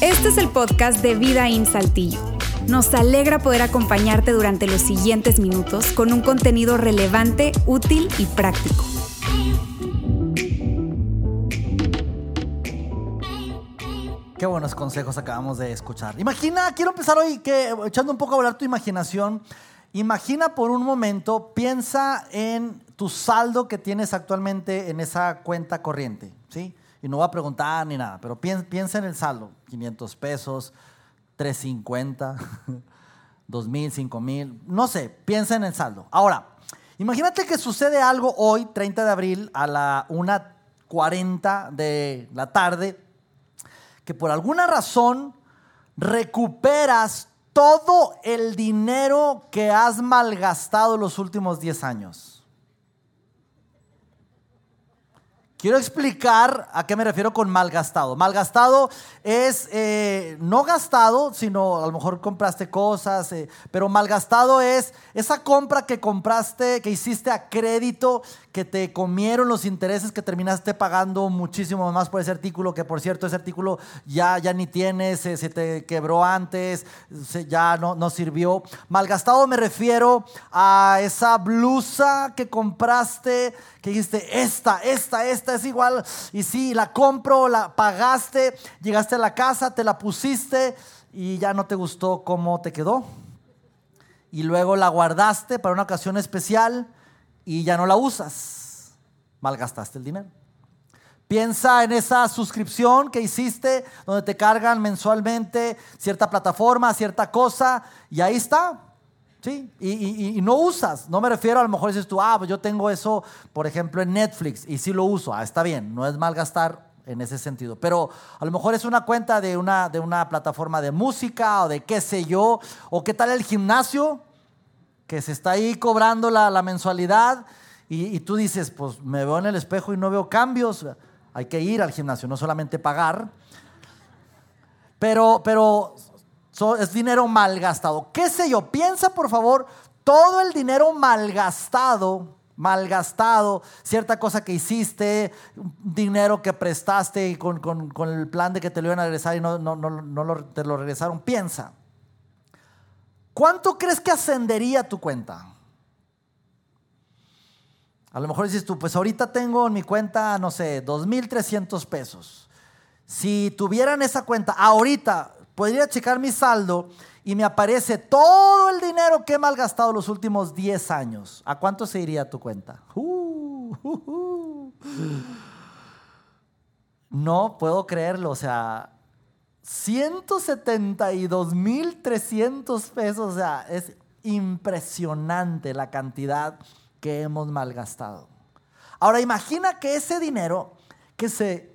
Este es el podcast de Vida en Saltillo. Nos alegra poder acompañarte durante los siguientes minutos con un contenido relevante, útil y práctico. Qué buenos consejos acabamos de escuchar. Imagina, quiero empezar hoy que, echando un poco a volar tu imaginación. Imagina por un momento, piensa en tu saldo que tienes actualmente en esa cuenta corriente, ¿sí? Y no voy a preguntar ni nada, pero piensa en el saldo, 500 pesos, 350, 2000, 5000, no sé, piensa en el saldo. Ahora, imagínate que sucede algo hoy, 30 de abril, a la 1.40 de la tarde, que por alguna razón recuperas todo el dinero que has malgastado los últimos 10 años. Quiero explicar a qué me refiero con malgastado. Malgastado es eh, no gastado, sino a lo mejor compraste cosas, eh, pero malgastado es esa compra que compraste, que hiciste a crédito, que te comieron los intereses, que terminaste pagando muchísimo más por ese artículo, que por cierto ese artículo ya, ya ni tienes, se, te quebró antes, ya no, no sirvió. Malgastado me refiero a esa blusa que compraste que dijiste, esta, esta, esta es igual, y sí, la compro, la pagaste, llegaste a la casa, te la pusiste y ya no te gustó cómo te quedó. Y luego la guardaste para una ocasión especial y ya no la usas. Malgastaste el dinero. Piensa en esa suscripción que hiciste donde te cargan mensualmente cierta plataforma, cierta cosa, y ahí está. ¿Sí? Y, no usas, no me refiero a lo mejor dices tú, ah, pues yo tengo eso, por ejemplo, en Netflix y sí lo uso, ah, está bien, no es mal gastar en ese sentido, pero a lo mejor es una cuenta de una, de una plataforma de música o de qué sé yo, o qué tal el gimnasio, que se está ahí cobrando la, mensualidad y, y tú dices, pues me veo en el espejo y no veo cambios, hay que ir al gimnasio, no solamente pagar. Pero, pero es dinero malgastado. ¿Qué sé yo? Piensa por favor todo el dinero malgastado, malgastado, cierta cosa que hiciste, dinero que prestaste y con, el plan de que te lo iban a regresar y no, no, te lo regresaron. Piensa. ¿Cuánto crees que ascendería tu cuenta? A lo mejor dices tú, pues ahorita tengo en mi cuenta, no sé, 2.300 pesos. Si tuvieran esa cuenta ahorita, podría checar mi saldo y me aparece todo el dinero que he malgastado los últimos 10 años. ¿A cuánto se iría tu cuenta? Uh, uh, uh. No puedo creerlo, o sea, 172.300 pesos, o sea, es impresionante la cantidad que hemos malgastado. Ahora imagina que ese dinero que se,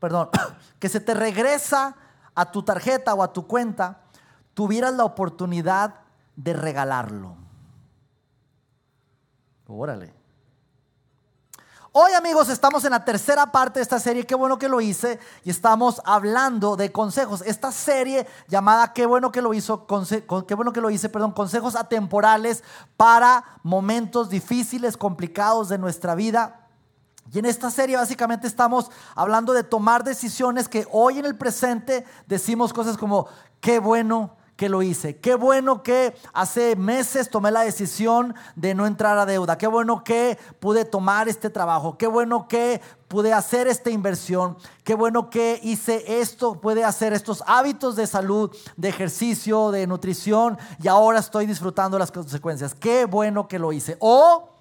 perdón, que se te regresa a tu tarjeta o a tu cuenta, tuvieras la oportunidad de regalarlo. Órale. Hoy amigos estamos en la tercera parte de esta serie, qué bueno que lo hice, y estamos hablando de consejos. Esta serie llamada qué bueno que lo hizo, qué bueno que lo hice, perdón, consejos atemporales para momentos difíciles, complicados de nuestra vida. Y en esta serie básicamente estamos hablando de tomar decisiones que hoy en el presente decimos cosas como, qué bueno que lo hice, qué bueno que hace meses tomé la decisión de no entrar a deuda, qué bueno que pude tomar este trabajo, qué bueno que pude hacer esta inversión, qué bueno que hice esto, pude hacer estos hábitos de salud, de ejercicio, de nutrición y ahora estoy disfrutando las consecuencias, qué bueno que lo hice. O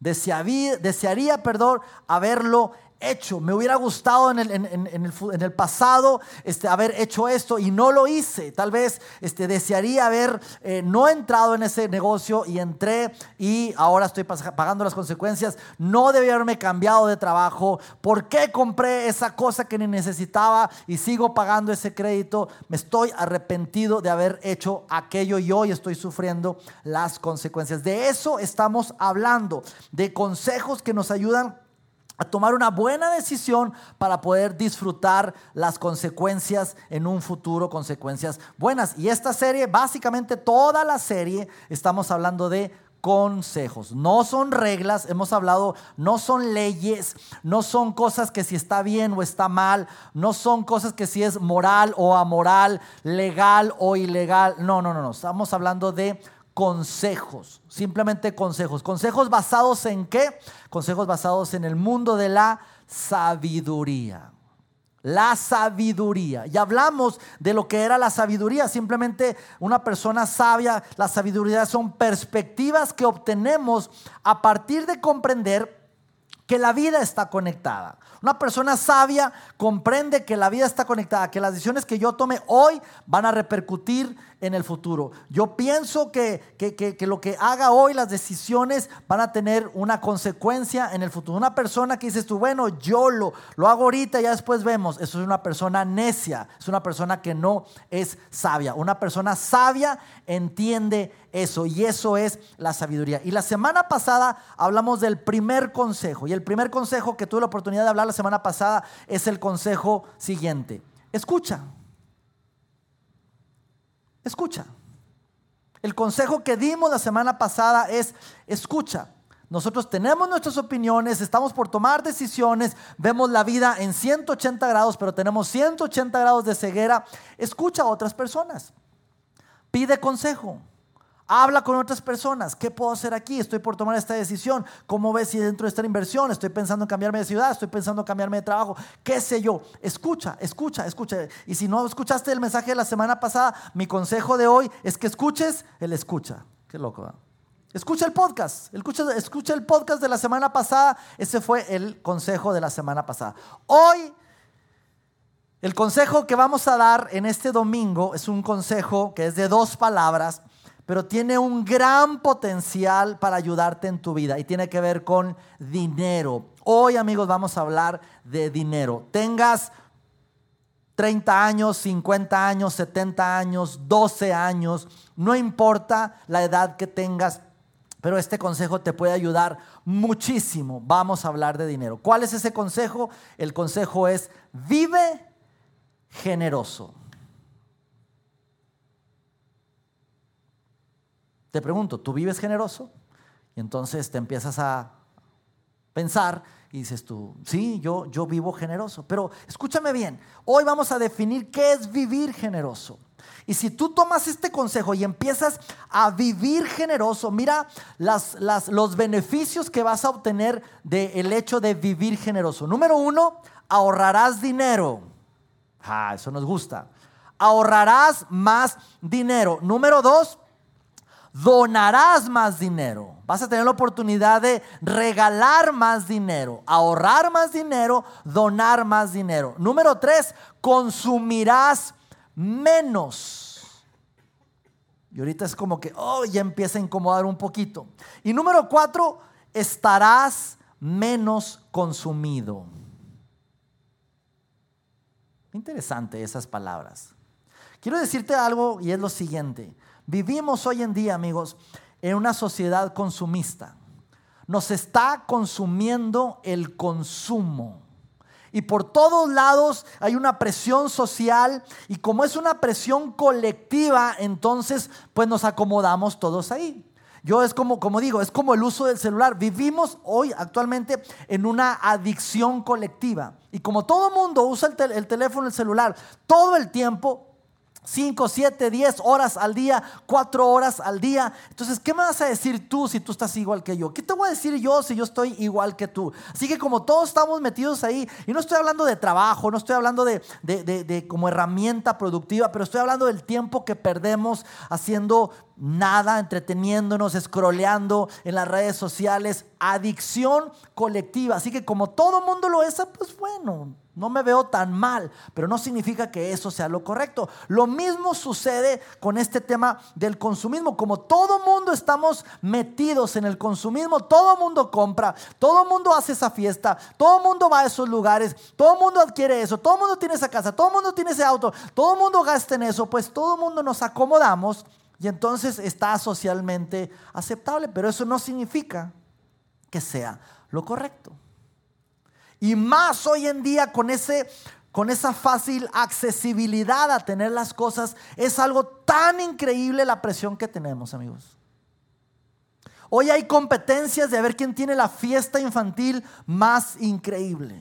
Desearía, desearía, perdón, haberlo hecho. Me hubiera gustado en el, en, el, pasado este, haber hecho esto y no lo hice. Tal vez este, desearía haber eh, no entrado en ese negocio y entré y ahora estoy pagando las consecuencias. No debía haberme cambiado de trabajo. ¿Por qué compré esa cosa que ni necesitaba y sigo pagando ese crédito? Me estoy arrepentido de haber hecho aquello y hoy estoy sufriendo las consecuencias. De eso estamos hablando, de consejos que nos ayudan a tomar una buena decisión para poder disfrutar las consecuencias en un futuro, consecuencias buenas. Y esta serie, básicamente toda la serie, estamos hablando de consejos. No son reglas, hemos hablado, no son leyes, no son cosas que si está bien o está mal, no son cosas que si es moral o amoral, legal o ilegal. No, no, no, no. Estamos hablando de consejos, simplemente consejos. Consejos basados en qué? Consejos basados en el mundo de la sabiduría. La sabiduría. Y hablamos de lo que era la sabiduría. Simplemente una persona sabia, la sabiduría son perspectivas que obtenemos a partir de comprender que la vida está conectada. Una persona sabia comprende que la vida está conectada, que las decisiones que yo tome hoy van a repercutir en el futuro. Yo pienso que, que, lo que haga hoy, las decisiones van a tener una consecuencia en el futuro. Una persona que dices tú, bueno, yo lo, lo hago ahorita, ya después vemos. Eso es una persona necia, es una persona que no es sabia. Una persona sabia entiende eso y eso es la sabiduría. Y la semana pasada hablamos del primer consejo y el primer consejo que tuve la oportunidad de hablar la semana pasada es el consejo siguiente. Escucha. Escucha. El consejo que dimos la semana pasada es escucha. Nosotros tenemos nuestras opiniones, estamos por tomar decisiones, vemos la vida en 180 grados, pero tenemos 180 grados de ceguera. Escucha a otras personas. Pide consejo. Habla con otras personas. ¿Qué puedo hacer aquí? Estoy por tomar esta decisión. ¿Cómo ves si dentro de esta inversión? Estoy pensando en cambiarme de ciudad. Estoy pensando en cambiarme de trabajo. ¿Qué sé yo? Escucha, escucha, escucha. Y si no escuchaste el mensaje de la semana pasada, mi consejo de hoy es que escuches el escucha. Qué loco. Escucha el podcast. Escucha, escucha el podcast de la semana pasada. Ese fue el consejo de la semana pasada. Hoy el consejo que vamos a dar en este domingo es un consejo que es de dos palabras pero tiene un gran potencial para ayudarte en tu vida y tiene que ver con dinero. Hoy amigos vamos a hablar de dinero. Tengas 30 años, 50 años, 70 años, 12 años, no importa la edad que tengas, pero este consejo te puede ayudar muchísimo. Vamos a hablar de dinero. ¿Cuál es ese consejo? El consejo es vive generoso. Te pregunto, ¿tú vives generoso? Y entonces te empiezas a pensar y dices tú, sí, yo, yo vivo generoso. Pero escúchame bien, hoy vamos a definir qué es vivir generoso. Y si tú tomas este consejo y empiezas a vivir generoso, mira las, los beneficios que vas a obtener del hecho de vivir generoso. Número uno, ahorrarás dinero. Ah, eso nos gusta. Ahorrarás más dinero. Número dos, donarás más dinero. Vas a tener la oportunidad de regalar más dinero, ahorrar más dinero, donar más dinero. Número tres, consumirás menos. Y ahorita es como que, oh, ya empieza a incomodar un poquito. Y número cuatro, estarás menos consumido. Interesante esas palabras. Quiero decirte algo y es lo siguiente. Vivimos hoy en día, amigos, en una sociedad consumista. Nos está consumiendo el consumo. Y por todos lados hay una presión social y como es una presión colectiva, entonces pues nos acomodamos todos ahí. Yo es como, como digo, es como el uso del celular. Vivimos hoy actualmente en una adicción colectiva. Y como todo mundo usa el, el teléfono, el celular, todo el tiempo, 5, 7, 10 horas al día, 4 horas al día. Entonces, ¿qué me vas a decir tú si tú estás igual que yo? ¿Qué te voy a decir yo si yo estoy igual que tú? Así que como todos estamos metidos ahí, y no estoy hablando de trabajo, no estoy hablando de, de como herramienta productiva, pero estoy hablando del tiempo que perdemos haciendo nada, entreteniéndonos, scrolleando en las redes sociales, adicción colectiva. Así que como todo mundo lo es, pues bueno, no me veo tan mal, pero no significa que eso sea lo correcto. Lo mismo sucede con este tema del consumismo. Como todo mundo estamos metidos en el consumismo, todo mundo compra, todo mundo hace esa fiesta, todo mundo va a esos lugares, todo mundo adquiere eso, todo mundo tiene esa casa, todo mundo tiene ese auto, todo mundo gasta en eso, pues todo mundo nos acomodamos y entonces está socialmente aceptable, pero eso no significa que sea lo correcto. Y más hoy en día con ese con esa fácil accesibilidad a tener las cosas, es algo tan increíble la presión que tenemos, amigos. Hoy hay competencias de ver quién tiene la fiesta infantil más increíble.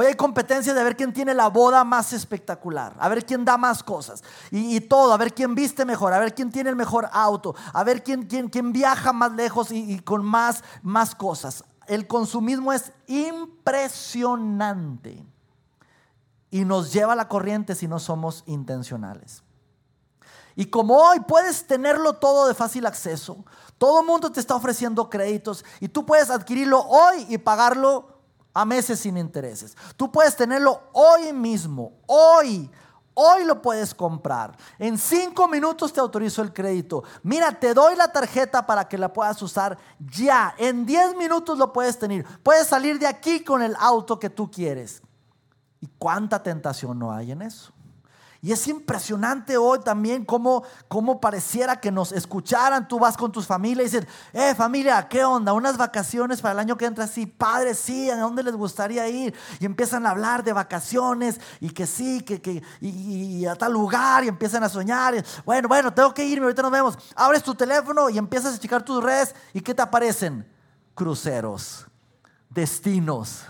Hoy hay competencia de ver quién tiene la boda más espectacular, a ver quién da más cosas y, todo, a ver quién viste mejor, a ver quién tiene el mejor auto, a ver quién, quién, quién viaja más lejos y, con más, más cosas. El consumismo es impresionante y nos lleva a la corriente si no somos intencionales. Y como hoy puedes tenerlo todo de fácil acceso, todo el mundo te está ofreciendo créditos y tú puedes adquirirlo hoy y pagarlo a meses sin intereses. Tú puedes tenerlo hoy mismo, hoy. Hoy lo puedes comprar. En cinco minutos te autorizo el crédito. Mira, te doy la tarjeta para que la puedas usar ya. En diez minutos lo puedes tener. Puedes salir de aquí con el auto que tú quieres. ¿Y cuánta tentación no hay en eso? Y es impresionante hoy también cómo, cómo pareciera que nos escucharan. Tú vas con tus familias y dices, eh familia, ¿qué onda? Unas vacaciones para el año que entra, sí, padre, sí, ¿a dónde les gustaría ir? Y empiezan a hablar de vacaciones y que sí, que, que y, a tal lugar y empiezan a soñar. bueno, bueno, tengo que irme, ahorita nos vemos. Abres tu teléfono y empiezas a checar tus redes y ¿qué te aparecen? Cruceros, destinos,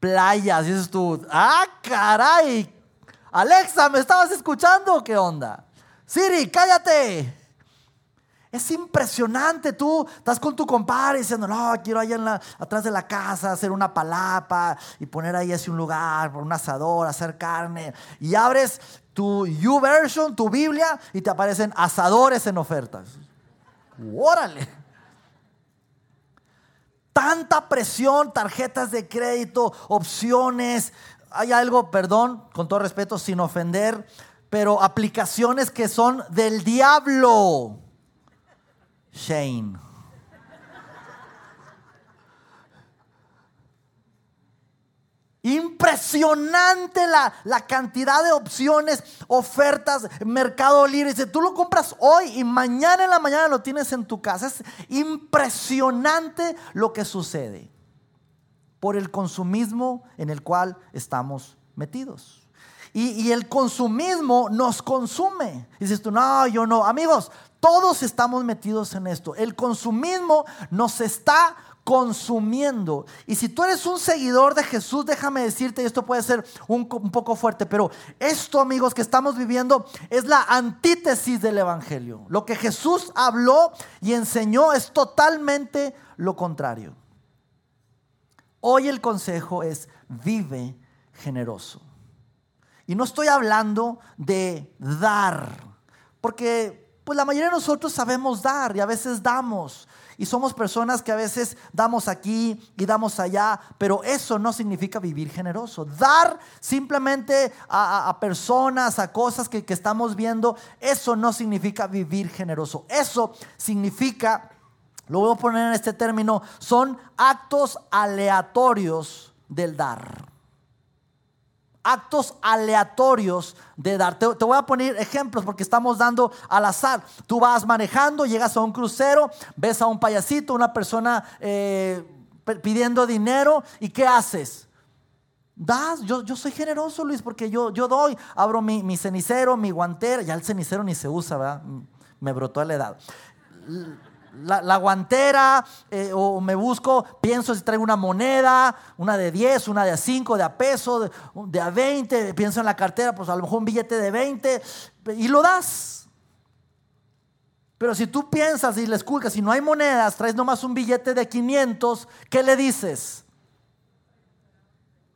playas. Y dices tú, ah, caray, Alexa, ¿me estabas escuchando? ¿Qué onda? Siri, cállate. Es impresionante, tú estás con tu compadre diciendo, no, quiero allá en la, atrás de la casa hacer una palapa y poner ahí así un lugar, un asador, hacer carne. Y abres tu YouVersion, tu Biblia, y te aparecen asadores en ofertas. Órale. Tanta presión, tarjetas de crédito, opciones, hay algo, perdón, con todo respeto, sin ofender, pero aplicaciones que son del diablo. Shane. Impresionante la, la, cantidad de opciones, ofertas, Mercado Libre. Dice, tú lo compras hoy y mañana en la mañana lo tienes en tu casa. Es impresionante lo que sucede por el consumismo en el cual estamos metidos. Y, el consumismo nos consume. dices tú, no, yo no. Amigos, todos estamos metidos en esto. El consumismo nos está consumiendo. Y si tú eres un seguidor de Jesús, déjame decirte, y esto puede ser un, un, poco fuerte, pero esto, amigos, que estamos viviendo es la antítesis del Evangelio. Lo que Jesús habló y enseñó es totalmente lo contrario. Hoy el consejo es vive generoso. Y no estoy hablando de dar, porque pues la mayoría de nosotros sabemos dar y a veces damos. Y somos personas que a veces damos aquí y damos allá, pero eso no significa vivir generoso. Dar simplemente a, personas, a cosas que, que estamos viendo, eso no significa vivir generoso. Eso significa lo voy a poner en este término, son actos aleatorios del dar. Actos aleatorios de dar. Te, voy a poner ejemplos porque estamos dando al azar. Tú vas manejando, llegas a un crucero, ves a un payasito, una persona eh, pidiendo dinero y ¿qué haces? Das, yo, yo soy generoso, Luis, porque yo, yo doy. Abro mi, mi cenicero, mi guantera. Ya el cenicero ni se usa, ¿verdad? Me brotó a la edad la, guantera eh, o me busco, pienso si traigo una moneda, una de 10, una de 5, de a peso, de, a 20, pienso en la cartera, pues a lo mejor un billete de 20 y lo das. Pero si tú piensas y le esculcas, si no hay monedas, traes nomás un billete de 500, ¿qué le dices?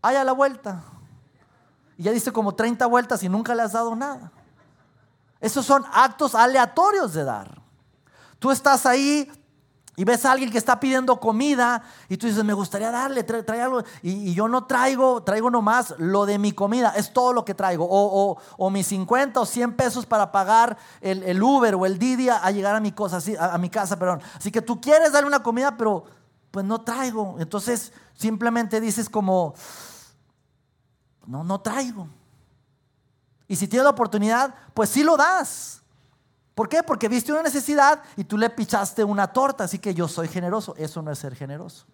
Hay a la vuelta. Y ya diste como 30 vueltas y nunca le has dado nada. Esos son actos aleatorios de dar. Tú estás ahí y ves a alguien que está pidiendo comida y tú dices, me gustaría darle, trae, algo. Y, yo no traigo, traigo nomás lo de mi comida, es todo lo que traigo. O, mis 50 o 100 pesos para pagar el, Uber o el Didi a, llegar a mi, cosa, a, mi casa. Perdón. Así que tú quieres darle una comida, pero pues no traigo. Entonces simplemente dices como, no, no traigo. Y si tienes la oportunidad, pues sí lo das. ¿Por qué? Porque viste una necesidad y tú le pichaste una torta, así que yo soy generoso. Eso no es ser generoso.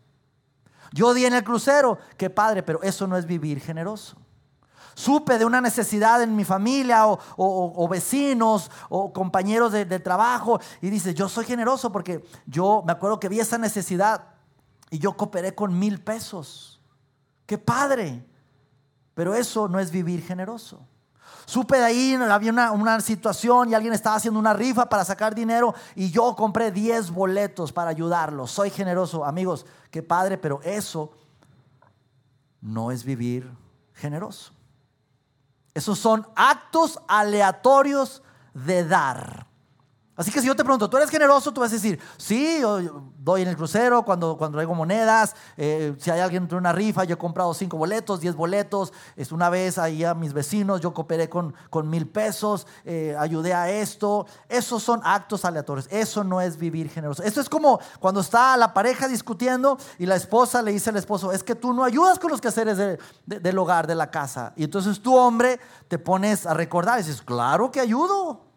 Yo di en el crucero, qué padre, pero eso no es vivir generoso. Supe de una necesidad en mi familia o, vecinos o compañeros de, de trabajo y dices, yo soy generoso porque yo me acuerdo que vi esa necesidad y yo cooperé con mil pesos. ¡Qué padre! Pero eso no es vivir generoso. Supe de ahí, había una, situación y alguien estaba haciendo una rifa para sacar dinero y yo compré 10 boletos para ayudarlos. Soy generoso, amigos, qué padre, pero eso no es vivir generoso. Esos son actos aleatorios de dar. Así que si yo te pregunto, ¿tú eres generoso? Tú vas a decir, sí, yo doy en el crucero cuando, cuando traigo monedas. Eh, si hay alguien en una rifa, yo he comprado cinco boletos, diez boletos. Es una vez ahí a mis vecinos, yo cooperé con, con mil pesos, eh, ayudé a esto. Esos son actos aleatorios. Eso no es vivir generoso. Esto es como cuando está la pareja discutiendo y la esposa le dice al esposo, es que tú no ayudas con los quehaceres del hogar, de la casa. Y entonces tú, hombre, te pones a recordar y dices, claro que ayudo.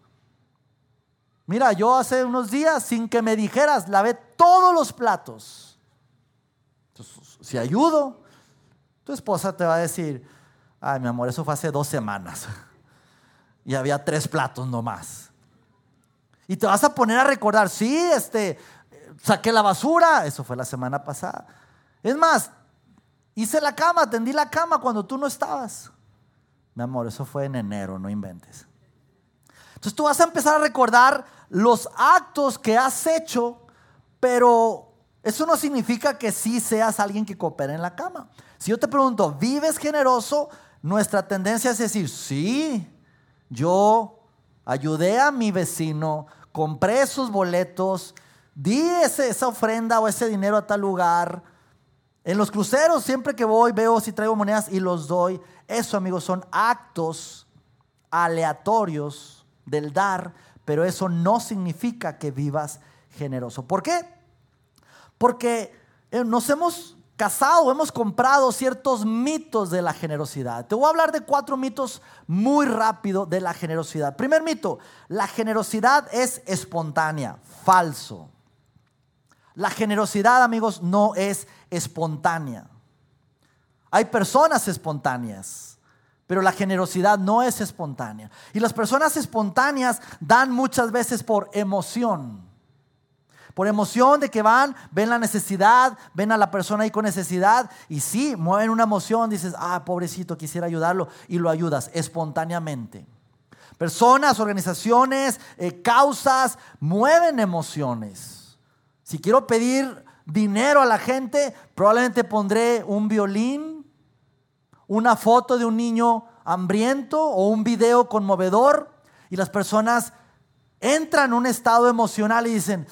Mira, yo hace unos días, sin que me dijeras, lavé todos los platos. si ayudo, tu esposa te va a decir, ay, mi amor, eso fue hace dos semanas. Y había tres platos nomás. Y te vas a poner a recordar, sí, este, saqué la basura, eso fue la semana pasada. Es más, hice la cama, tendí la cama cuando tú no estabas. Mi amor, eso fue en enero, no inventes. Entonces tú vas a empezar a recordar los actos que has hecho, pero eso no significa que sí seas alguien que coopera en la cama. Si yo te pregunto, ¿vives generoso? Nuestra tendencia es decir, sí, yo ayudé a mi vecino, compré sus boletos, di esa ofrenda o ese dinero a tal lugar. En los cruceros, siempre que voy, veo si traigo monedas y los doy. Eso, amigos, son actos aleatorios del dar, pero eso no significa que vivas generoso. ¿Por qué? Porque eh, nos hemos casado, hemos comprado ciertos mitos de la generosidad. Te voy a hablar de cuatro mitos muy rápido de la generosidad. Primer mito, la generosidad es espontánea, falso. La generosidad, amigos, no es espontánea. Hay personas espontáneas pero la generosidad no es espontánea. Y las personas espontáneas dan muchas veces por emoción. Por emoción de que van, ven la necesidad, ven a la persona ahí con necesidad y sí, mueven una emoción, dices, ah, pobrecito, quisiera ayudarlo y lo ayudas espontáneamente. Personas, organizaciones, eh, causas, mueven emociones. Si quiero pedir dinero a la gente, probablemente pondré un violín una foto de un niño hambriento o un video conmovedor y las personas entran en un estado emocional y dicen,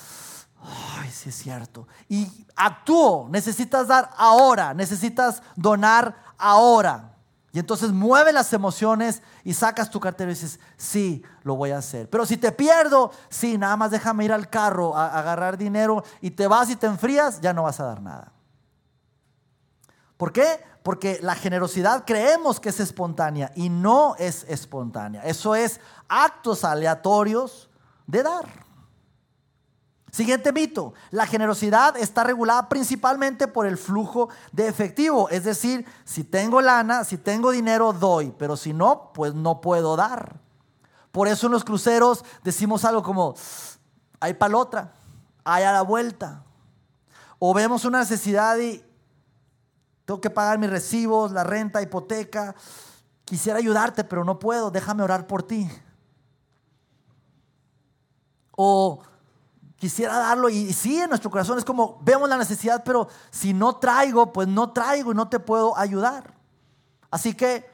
ay, sí es cierto. Y actúo, necesitas dar ahora, necesitas donar ahora. Y entonces mueve las emociones y sacas tu cartera y dices, sí, lo voy a hacer. Pero si te pierdo, sí, nada más déjame ir al carro a agarrar dinero y te vas y te enfrías, ya no vas a dar nada. ¿Por qué? Porque la generosidad creemos que es espontánea y no es espontánea. Eso es actos aleatorios de dar. Siguiente mito, la generosidad está regulada principalmente por el flujo de efectivo, es decir, si tengo lana, si tengo dinero, doy, pero si no, pues no puedo dar. Por eso en los cruceros decimos algo como, hay palotra, hay a la vuelta. O vemos una necesidad y tengo que pagar mis recibos, la renta, hipoteca. Quisiera ayudarte, pero no puedo. Déjame orar por ti. O quisiera darlo y, sí, en nuestro corazón es como vemos la necesidad, pero si no traigo, pues no traigo y no te puedo ayudar. Así que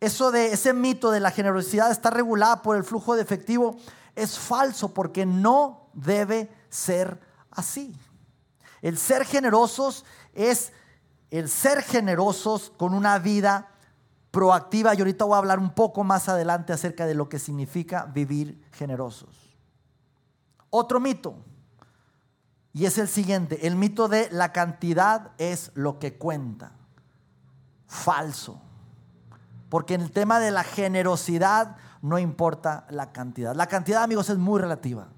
eso de ese mito de la generosidad está regulada por el flujo de efectivo es falso porque no debe ser así. El ser generosos es el ser generosos con una vida proactiva. Y ahorita voy a hablar un poco más adelante acerca de lo que significa vivir generosos. Otro mito, y es el siguiente, el mito de la cantidad es lo que cuenta. Falso. Porque en el tema de la generosidad no importa la cantidad. La cantidad, amigos, es muy relativa.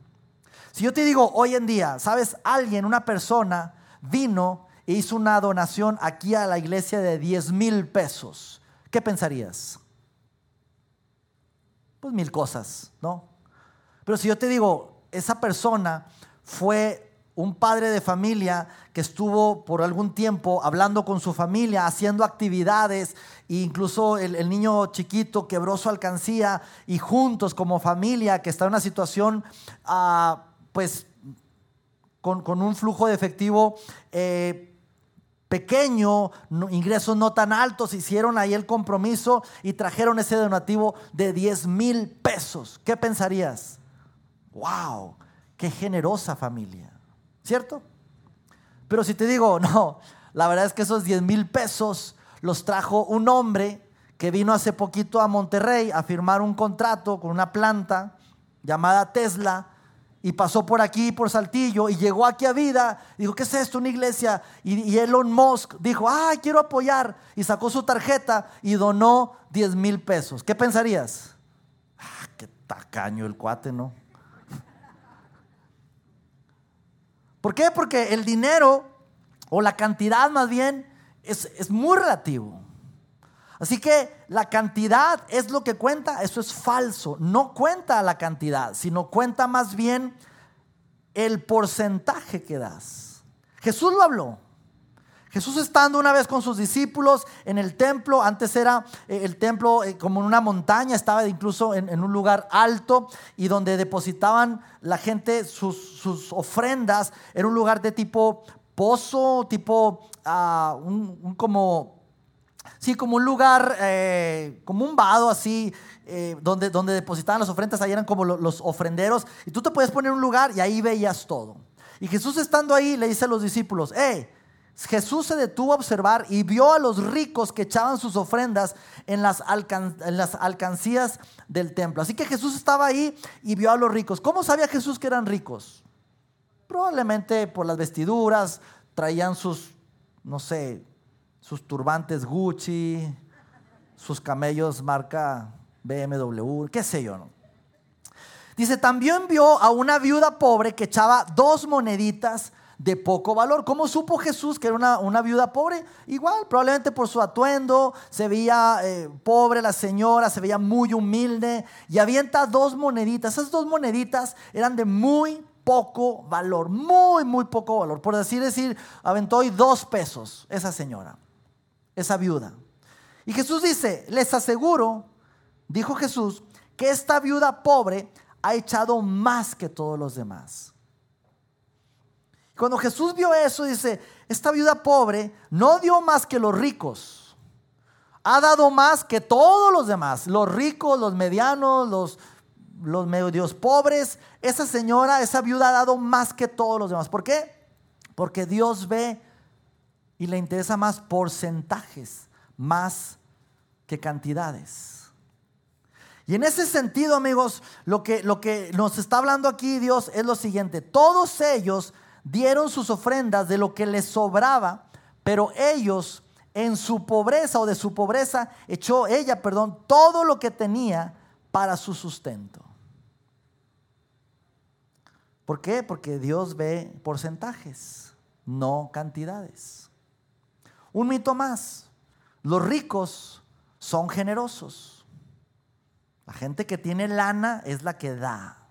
Si yo te digo hoy en día, ¿sabes? Alguien, una persona, vino hizo una donación aquí a la iglesia de 10 mil pesos. ¿Qué pensarías? pues mil cosas, ¿no? Pero si yo te digo, esa persona fue un padre de familia que estuvo por algún tiempo hablando con su familia, haciendo actividades, e incluso el, niño chiquito quebró su alcancía y juntos como familia que está en una situación, ah, pues, con, un flujo de efectivo eh, pequeño, ingresos no tan altos, hicieron ahí el compromiso y trajeron ese donativo de 10 mil pesos. ¿Qué pensarías? ¡Wow! ¡Qué generosa familia! ¿Cierto? Pero si te digo, no, la verdad es que esos 10 mil pesos los trajo un hombre que vino hace poquito a Monterrey a firmar un contrato con una planta llamada Tesla y pasó por aquí, por Saltillo, y llegó aquí a vida. Dijo, ¿qué es esto? Una iglesia. Y, Elon Musk dijo, ay, quiero apoyar. Y sacó su tarjeta y donó 10 mil pesos. ¿Qué pensarías? Ah, qué tacaño el cuate, ¿no? ¿Por qué? Porque el dinero, o la cantidad más bien, es, muy relativo. Así que la cantidad es lo que cuenta, eso es falso. No cuenta la cantidad, sino cuenta más bien el porcentaje que das. Jesús lo habló. Jesús estando una vez con sus discípulos en el templo, antes era eh, el templo eh, como en una montaña, estaba incluso en, un lugar alto y donde depositaban la gente sus, ofrendas, era un lugar de tipo pozo, tipo ah, un, como, sí, como un lugar, eh, como un vado así, donde, donde depositaban las ofrendas, ahí eran como los ofrenderos, y tú te puedes poner en un lugar y ahí veías todo. Y Jesús estando ahí le dice a los discípulos, hey, Jesús se detuvo a observar y vio a los ricos que echaban sus ofrendas en las, alcancías del templo. Así que Jesús estaba ahí y vio a los ricos. ¿Cómo sabía Jesús que eran ricos? Probablemente por las vestiduras, traían sus, no sé, sus turbantes Gucci, sus camellos marca BMW, qué sé yo. Dice, también vio a una viuda pobre que echaba dos moneditas de poco valor. ¿Cómo supo Jesús que era una, viuda pobre? Igual, probablemente por su atuendo, se veía eh, pobre la señora, se veía muy humilde y avienta dos moneditas. Esas dos moneditas eran de muy poco valor, muy, muy poco valor. Por decir, decir, aventó hoy dos pesos esa señora, esa viuda. Y Jesús dice, les aseguro, dijo Jesús, que esta viuda pobre ha echado más que todos los demás. Cuando Jesús vio eso, dice, esta viuda pobre no dio más que los ricos. Ha dado más que todos los demás, los ricos, los medianos, los, los medios pobres. Esa señora, esa viuda ha dado más que todos los demás. ¿Por qué? Porque Dios ve y le interesa más porcentajes, más que cantidades. Y en ese sentido, amigos, lo que, lo que nos está hablando aquí Dios es lo siguiente. Todos ellos dieron sus ofrendas de lo que les sobraba, pero ellos en su pobreza o de su pobreza echó ella, perdón, todo lo que tenía para su sustento. ¿Por qué? Porque Dios ve porcentajes, no cantidades. Un mito más, los ricos son generosos. La gente que tiene lana es la que da.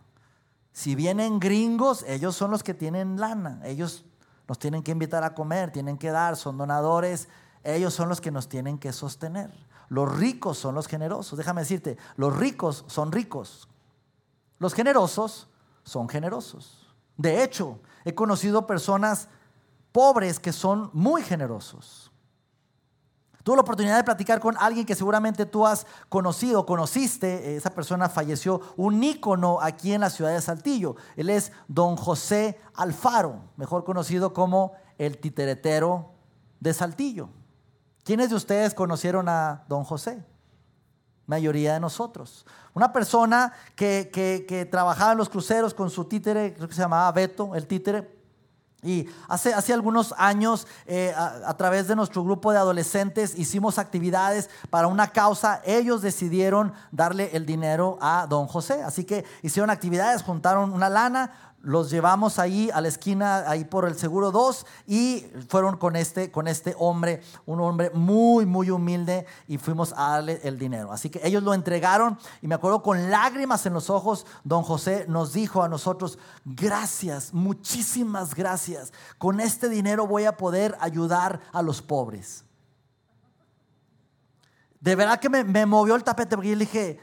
Si vienen gringos, ellos son los que tienen lana. Ellos nos tienen que invitar a comer, tienen que dar, son donadores. Ellos son los que nos tienen que sostener. Los ricos son los generosos. Déjame decirte, los ricos son ricos. Los generosos son generosos. De hecho, he conocido personas pobres que son muy generosos. Tuve la oportunidad de platicar con alguien que seguramente tú has conocido, conociste, esa persona falleció, un ícono aquí en la ciudad de Saltillo. Él es don José Alfaro, mejor conocido como el titeretero de Saltillo. ¿Quiénes de ustedes conocieron a don José? Mayoría de nosotros. Una persona que, que trabajaba en los cruceros con su títere, creo que se llamaba Beto, el títere, y hace, hace algunos años, eh, a, través de nuestro grupo de adolescentes, hicimos actividades para una causa. Ellos decidieron darle el dinero a don José. Así que hicieron actividades, juntaron una lana, los llevamos ahí a la esquina, ahí por el seguro 2, y fueron con este, con este hombre, un hombre muy, muy humilde, y fuimos a darle el dinero. Así que ellos lo entregaron, y me acuerdo con lágrimas en los ojos, don José nos dijo a nosotros, gracias, muchísimas gracias, con este dinero voy a poder ayudar a los pobres. De verdad que me, movió el tapete, porque yo le dije,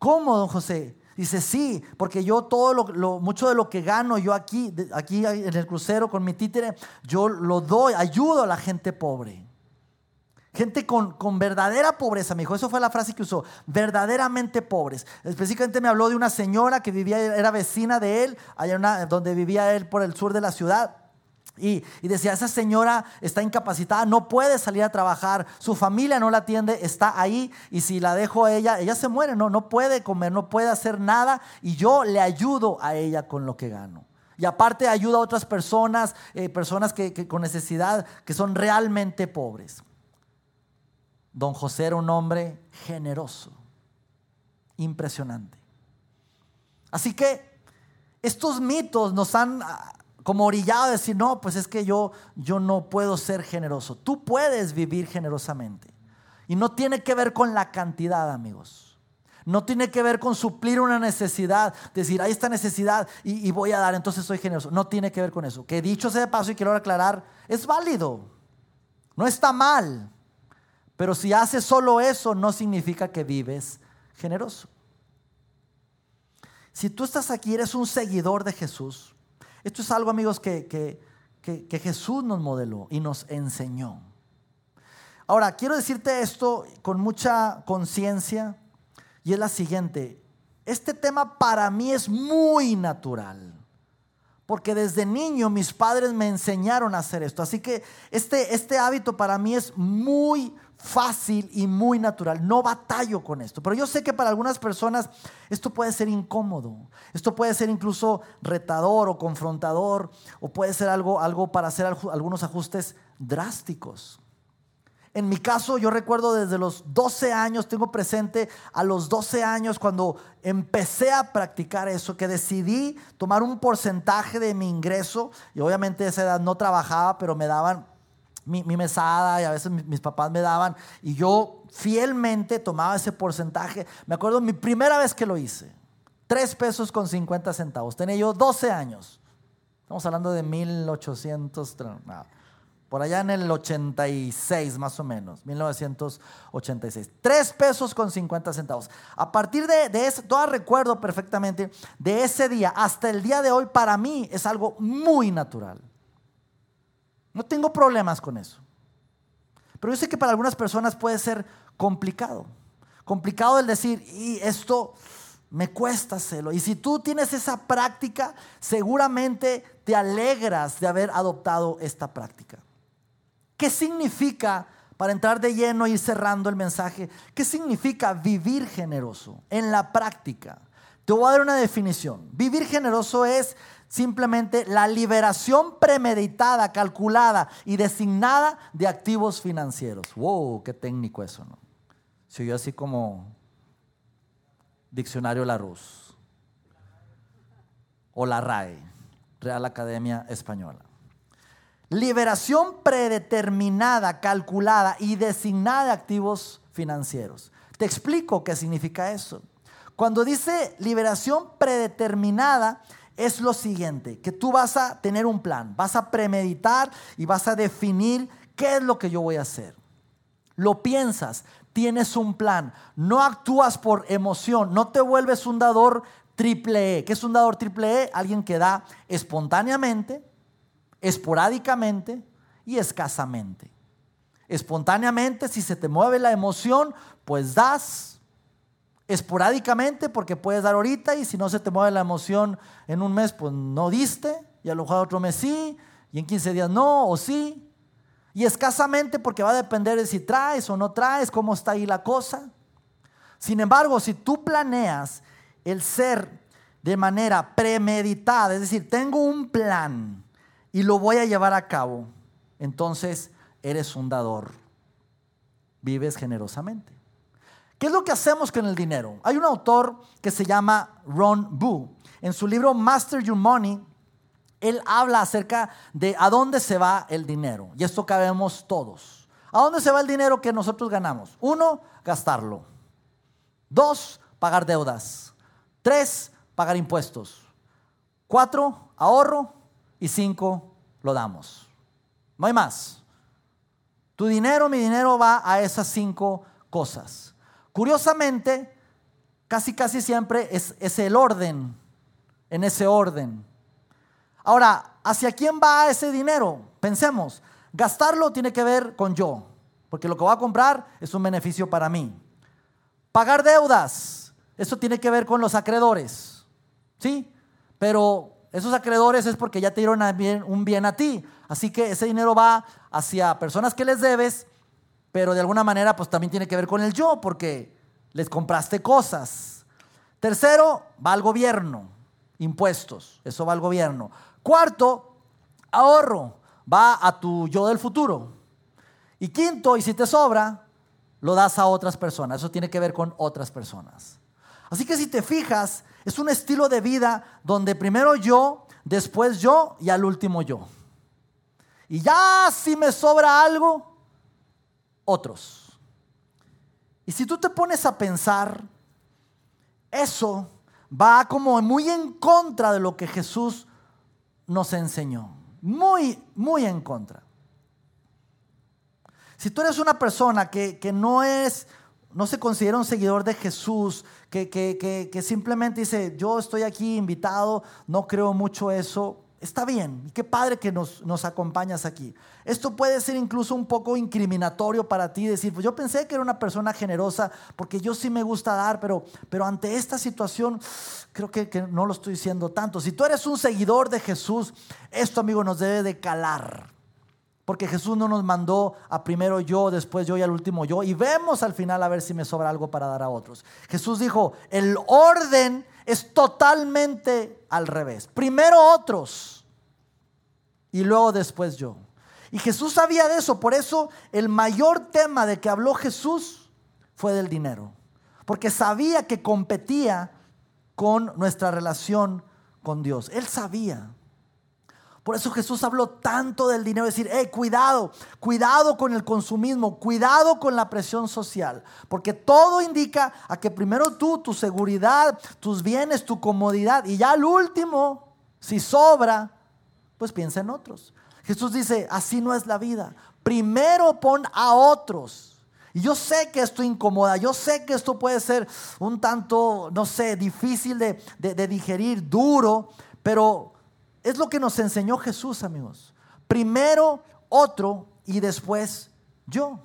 ¿cómo, don José? Dice, sí, porque yo todo lo, mucho de lo que gano yo aquí, aquí en el crucero con mi títere, yo lo doy, ayudo a la gente pobre. Gente con, con, verdadera pobreza, me dijo, eso fue la frase que usó, verdaderamente pobres. Específicamente me habló de una señora que vivía, era vecina de él, allá donde vivía él por el sur de la ciudad. Y, decía, esa señora está incapacitada, no puede salir a trabajar, su familia no la atiende, está ahí y si la dejo a ella, ella se muere, no, no puede comer, no puede hacer nada y yo le ayudo a ella con lo que gano. Y aparte ayuda a otras personas, eh, personas que, con necesidad, que son realmente pobres. Don José era un hombre generoso, impresionante. Así que estos mitos nos han como orillado a decir, no, pues es que yo, yo no puedo ser generoso. Tú puedes vivir generosamente. Y no tiene que ver con la cantidad, amigos. No tiene que ver con suplir una necesidad, decir, hay esta necesidad y, voy a dar, entonces soy generoso. No tiene que ver con eso. Que dicho sea de paso y quiero aclarar, es válido. No está mal. Pero si haces solo eso, no significa que vives generoso. Si tú estás aquí, eres un seguidor de Jesús, esto es algo, amigos, que, que, Jesús nos modeló y nos enseñó. Ahora, quiero decirte esto con mucha conciencia y es la siguiente. Este tema para mí es muy natural. Porque desde niño mis padres me enseñaron a hacer esto. Así que este, este hábito para mí es muy fácil y muy natural. No batallo con esto. Pero yo sé que para algunas personas esto puede ser incómodo. Esto puede ser incluso retador o confrontador. O puede ser algo, algo para hacer algunos ajustes drásticos. En mi caso, yo recuerdo desde los 12 años, tengo presente a los 12 años cuando empecé a practicar eso, que decidí tomar un porcentaje de mi ingreso, y obviamente esa edad no trabajaba, pero me daban mi, mesada y a veces mis, papás me daban y yo fielmente tomaba ese porcentaje. Me acuerdo mi primera vez que lo hice, 3 pesos con 50 centavos. Tenía yo 12 años. Estamos hablando de 1800, por allá en el 86 más o menos, 1986. 3 pesos con 50 centavos. A partir de, de ese, todavía recuerdo perfectamente, de ese día hasta el día de hoy, para mí es algo muy natural. No tengo problemas con eso. Pero yo sé que para algunas personas puede ser complicado. Complicado el decir, y esto me cuesta hacerlo. Y si tú tienes esa práctica, seguramente te alegras de haber adoptado esta práctica. ¿Qué significa, para entrar de lleno y ir cerrando el mensaje, qué significa vivir generoso en la práctica? Te voy a dar una definición. Vivir generoso es simplemente la liberación premeditada, calculada y designada de activos financieros. ¡Wow! ¡Qué técnico eso, ¿no? Se oyó así como Diccionario Larousse o la RAE, Real Academia Española. Liberación predeterminada, calculada y designada de activos financieros. Te explico qué significa eso. Cuando dice liberación predeterminada, es lo siguiente, que tú vas a tener un plan, vas a premeditar y vas a definir qué es lo que yo voy a hacer. Lo piensas, tienes un plan, no actúas por emoción, no te vuelves un dador triple E. ¿Qué es un dador triple E? Alguien que da espontáneamente, esporádicamente y escasamente. Espontáneamente, si se te mueve la emoción, pues das esporádicamente porque puedes dar ahorita y si no se te mueve la emoción en un mes, pues no diste y a lo mejor otro mes sí y en 15 días no o sí. Y escasamente porque va a depender de si traes o no traes, cómo está ahí la cosa. Sin embargo, si tú planeas el ser de manera premeditada, es decir, tengo un plan y lo voy a llevar a cabo, entonces eres un dador, vives generosamente. ¿Qué es lo que hacemos con el dinero? Hay un autor que se llama Ron Boo. En su libro Master Your Money, él habla acerca de a dónde se va el dinero. Y esto cabemos todos. ¿A dónde se va el dinero que nosotros ganamos? Uno, gastarlo. Dos, pagar deudas. Tres, pagar impuestos. Cuatro, ahorro. Y cinco, lo damos. No hay más. Tu dinero, mi dinero va a esas cinco cosas. Curiosamente, casi casi siempre es, es el orden, en ese orden. Ahora, ¿hacia quién va ese dinero? Pensemos, gastarlo tiene que ver con yo, porque lo que voy a comprar es un beneficio para mí. Pagar deudas, eso tiene que ver con los acreedores, ¿sí? Pero esos acreedores es porque ya te dieron un bien a ti, así que ese dinero va hacia personas que les debes, pero de alguna manera pues también tiene que ver con el yo, porque les compraste cosas. Tercero, va al gobierno, impuestos, eso va al gobierno. Cuarto, ahorro, va a tu yo del futuro. Y quinto, y si te sobra, lo das a otras personas. Eso tiene que ver con otras personas. Así que si te fijas, es un estilo de vida donde primero yo, después yo y al último yo. Y ya si me sobra algo, otros. Y si tú te pones a pensar, eso va como muy en contra de lo que Jesús nos enseñó. Muy, muy en contra. Si tú eres una persona que, no es, no se considera un seguidor de Jesús, que, que, simplemente dice, yo estoy aquí invitado, no creo mucho eso, está bien, qué padre que nos, nos, acompañas aquí. Esto puede ser incluso un poco incriminatorio para ti, decir, pues yo pensé que era una persona generosa, porque yo sí me gusta dar, pero, pero ante esta situación creo que, que no lo estoy diciendo tanto. Si tú eres un seguidor de Jesús, esto amigo nos debe de calar. Porque Jesús no nos mandó a primero yo, después yo y al último yo. Y vemos al final a ver si me sobra algo para dar a otros. Jesús dijo, el orden es totalmente al revés. Primero otros y luego después yo. Y Jesús sabía de eso. Por eso el mayor tema de que habló Jesús fue del dinero. Porque sabía que competía con nuestra relación con Dios. Él sabía. Por eso Jesús habló tanto del dinero, decir, hey, cuidado, cuidado con el consumismo, cuidado con la presión social, porque todo indica a que primero tú, tu seguridad, tus bienes, tu comodidad, y ya al último, si sobra, pues piensa en otros. Jesús dice, así no es la vida. Primero pon a otros. Y yo sé que esto incomoda, yo sé que esto puede ser un tanto, no sé, difícil de, de digerir, duro, pero es lo que nos enseñó Jesús, amigos. Primero otro y después yo.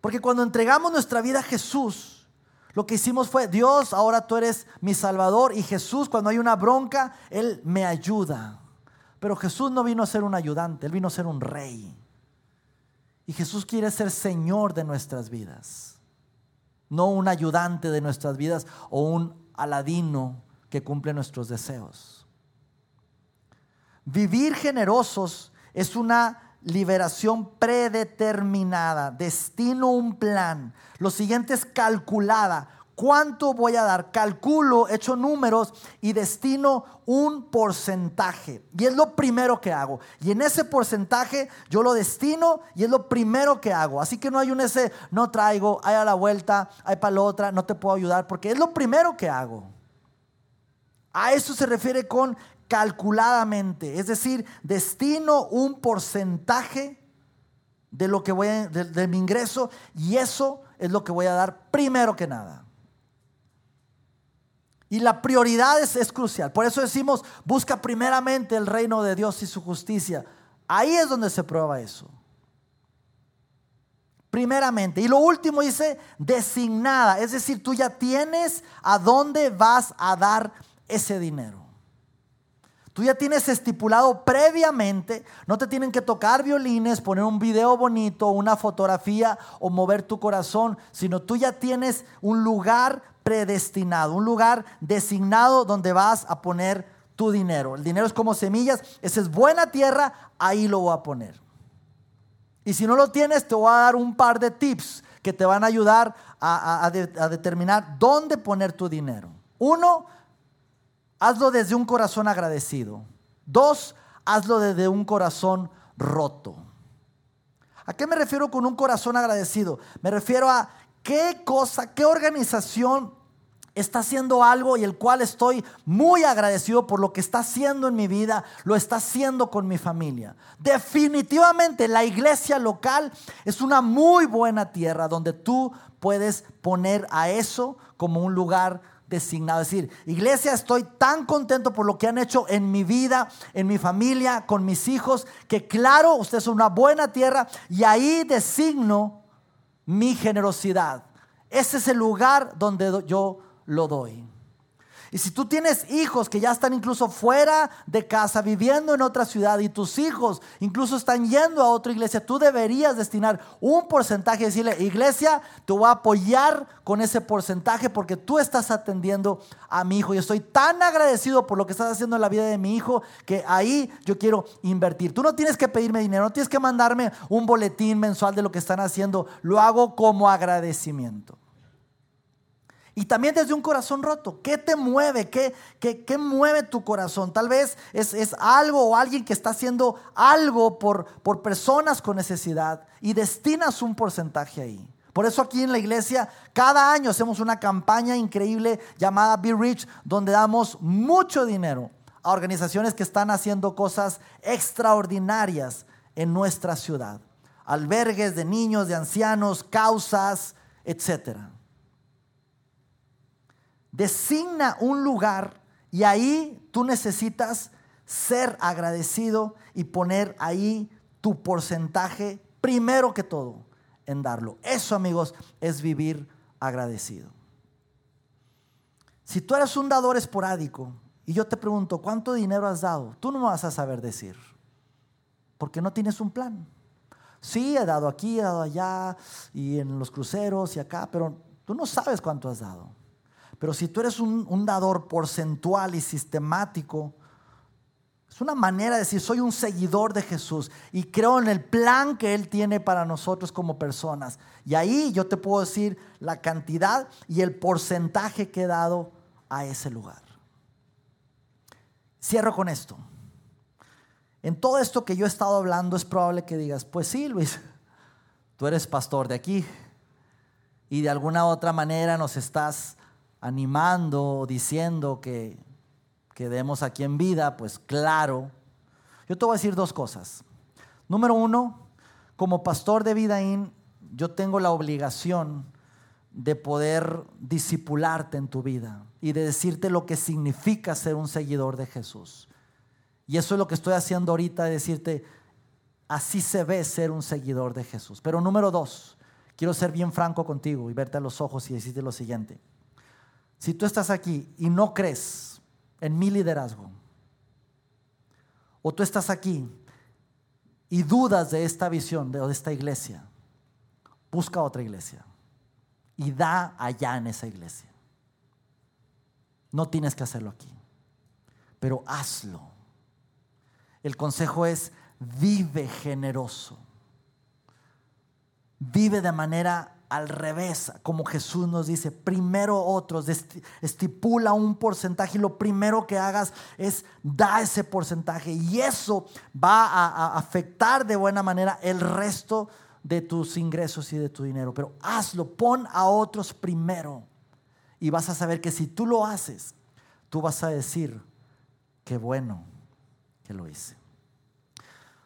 Porque cuando entregamos nuestra vida a Jesús, lo que hicimos fue, Dios, ahora tú eres mi Salvador y Jesús, cuando hay una bronca, Él me ayuda. Pero Jesús no vino a ser un ayudante, Él vino a ser un rey. Y Jesús quiere ser Señor de nuestras vidas, no un ayudante de nuestras vidas o un aladino que cumple nuestros deseos. Vivir generosos es una liberación predeterminada, destino un plan. Lo siguiente es calculada. ¿Cuánto voy a dar? Calculo, echo números y destino un porcentaje. Y es lo primero que hago. Y en ese porcentaje yo lo destino y es lo primero que hago. Así que no hay un ese, no traigo, hay a la vuelta, hay para la otra, no te puedo ayudar, porque es lo primero que hago. A eso se refiere con calculadamente, es decir, destino un porcentaje de lo que voy de, mi ingreso y eso es lo que voy a dar primero que nada. Y la prioridad es, es, crucial. Por eso decimos, busca primeramente el reino de Dios y su justicia. Ahí es donde se prueba eso. Primeramente. Y lo último dice, designada. Es decir, tú ya tienes a dónde vas a dar ese dinero. Tú ya tienes estipulado previamente, no te tienen que tocar violines, poner un video bonito, una fotografía o mover tu corazón, sino tú ya tienes un lugar predestinado, un lugar designado donde vas a poner tu dinero. El dinero es como semillas, esa es buena tierra, ahí lo voy a poner. Y si no lo tienes, te voy a dar un par de tips que te van a ayudar a, a determinar dónde poner tu dinero. Uno, Hazlo desde un corazón agradecido. Dos, hazlo desde un corazón roto. ¿A qué me refiero con un corazón agradecido? Me refiero a qué cosa, qué organización está haciendo algo y el cual estoy muy agradecido por lo que está haciendo en mi vida, lo está haciendo con mi familia. Definitivamente la iglesia local es una muy buena tierra donde tú puedes poner a eso como un lugar designado. Es decir, iglesia, estoy tan contento por lo que han hecho en mi vida, en mi familia, con mis hijos, que claro, usted es una buena tierra y ahí designo mi generosidad. Ese es el lugar donde yo lo doy. Y si tú tienes hijos que ya están incluso fuera de casa, viviendo en otra ciudad, y tus hijos incluso están yendo a otra iglesia, tú deberías destinar un porcentaje y decirle, iglesia, te voy a apoyar con ese porcentaje porque tú estás atendiendo a mi hijo. Y estoy tan agradecido por lo que estás haciendo en la vida de mi hijo que ahí yo quiero invertir. Tú no tienes que pedirme dinero, no tienes que mandarme un boletín mensual de lo que están haciendo. Lo hago como agradecimiento. Y también desde un corazón roto. ¿Qué te mueve? ¿Qué, qué, mueve tu corazón? Tal vez es, es, algo o alguien que está haciendo algo por, por personas con necesidad y destinas un porcentaje ahí. Por eso aquí en la iglesia cada año hacemos una campaña increíble llamada Be Rich, donde damos mucho dinero a organizaciones que están haciendo cosas extraordinarias en nuestra ciudad. Albergues de niños, de ancianos, causas, etcétera designa un lugar y ahí tú necesitas ser agradecido y poner ahí tu porcentaje primero que todo en darlo. Eso amigos es vivir agradecido. Si tú eres un dador esporádico y yo te pregunto, ¿cuánto dinero has dado? Tú no vas a saber decir, porque no tienes un plan. Sí, he dado aquí, he dado allá, y en los cruceros y acá, pero tú no sabes cuánto has dado. Pero si tú eres un, dador porcentual y sistemático, es una manera de decir, soy un seguidor de Jesús y creo en el plan que Él tiene para nosotros como personas. Y ahí yo te puedo decir la cantidad y el porcentaje que he dado a ese lugar. Cierro con esto. En todo esto que yo he estado hablando es probable que digas, pues sí, Luis, tú eres pastor de aquí y de alguna otra manera nos estás animando, diciendo que quedemos aquí en vida, pues claro. Yo te voy a decir dos cosas. Número uno, como pastor de Vidaín, yo tengo la obligación de poder discipularte en tu vida y de decirte lo que significa ser un seguidor de Jesús. Y eso es lo que estoy haciendo ahorita, de decirte, así se ve ser un seguidor de Jesús. Pero número dos, quiero ser bien franco contigo y verte a los ojos y decirte lo siguiente. Si tú estás aquí y no crees en mi liderazgo, o tú estás aquí y dudas de esta visión, de esta iglesia, busca otra iglesia y da allá en esa iglesia. No tienes que hacerlo aquí, pero hazlo. El consejo es, vive generoso. Vive de manera al revés, como Jesús nos dice, primero otros, estipula un porcentaje y lo primero que hagas es da ese porcentaje y eso va a, afectar de buena manera el resto de tus ingresos y de tu dinero. Pero hazlo, pon a otros primero y vas a saber que si tú lo haces, tú vas a decir, qué bueno que lo hice.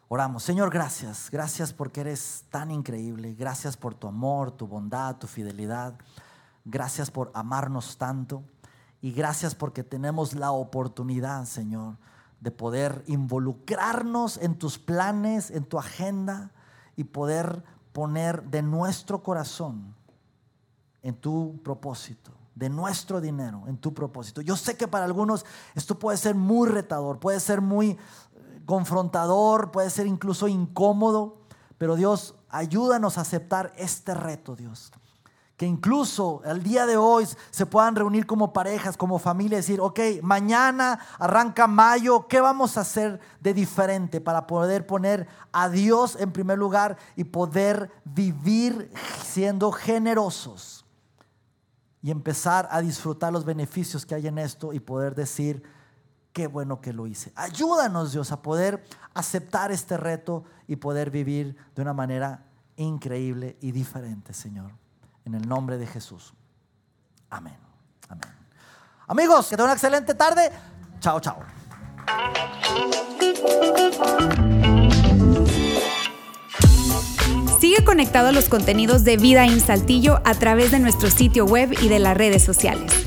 Oramos, Señor, gracias, gracias porque eres tan increíble, gracias por tu amor, tu bondad, tu fidelidad, gracias por amarnos tanto. Y gracias porque tenemos la oportunidad, Señor, de poder involucrarnos en tus planes, en tu agenda y poder poner de nuestro corazón en tu propósito, de nuestro dinero en tu propósito. Yo sé que para algunos esto puede ser muy retador, puede ser muy confrontador, puede ser incluso incómodo, pero Dios, ayúdanos a aceptar este reto, Dios. Que incluso el día de hoy se puedan reunir como parejas, como familia, y decir, ok, mañana arranca mayo, ¿qué vamos a hacer de diferente para poder poner a Dios en primer lugar y poder vivir siendo generosos? Y empezar a disfrutar los beneficios que hay en esto y poder decir, qué bueno que lo hice. Ayúdanos, Dios, a poder aceptar este reto y poder vivir de una manera increíble y diferente, Señor. En el nombre de Jesús. Amén. Amén. Amigos, que tengan una excelente tarde. Chao, chao. Sigue conectado a los contenidos de Vida en Saltillo a través de nuestro sitio web y de las redes sociales.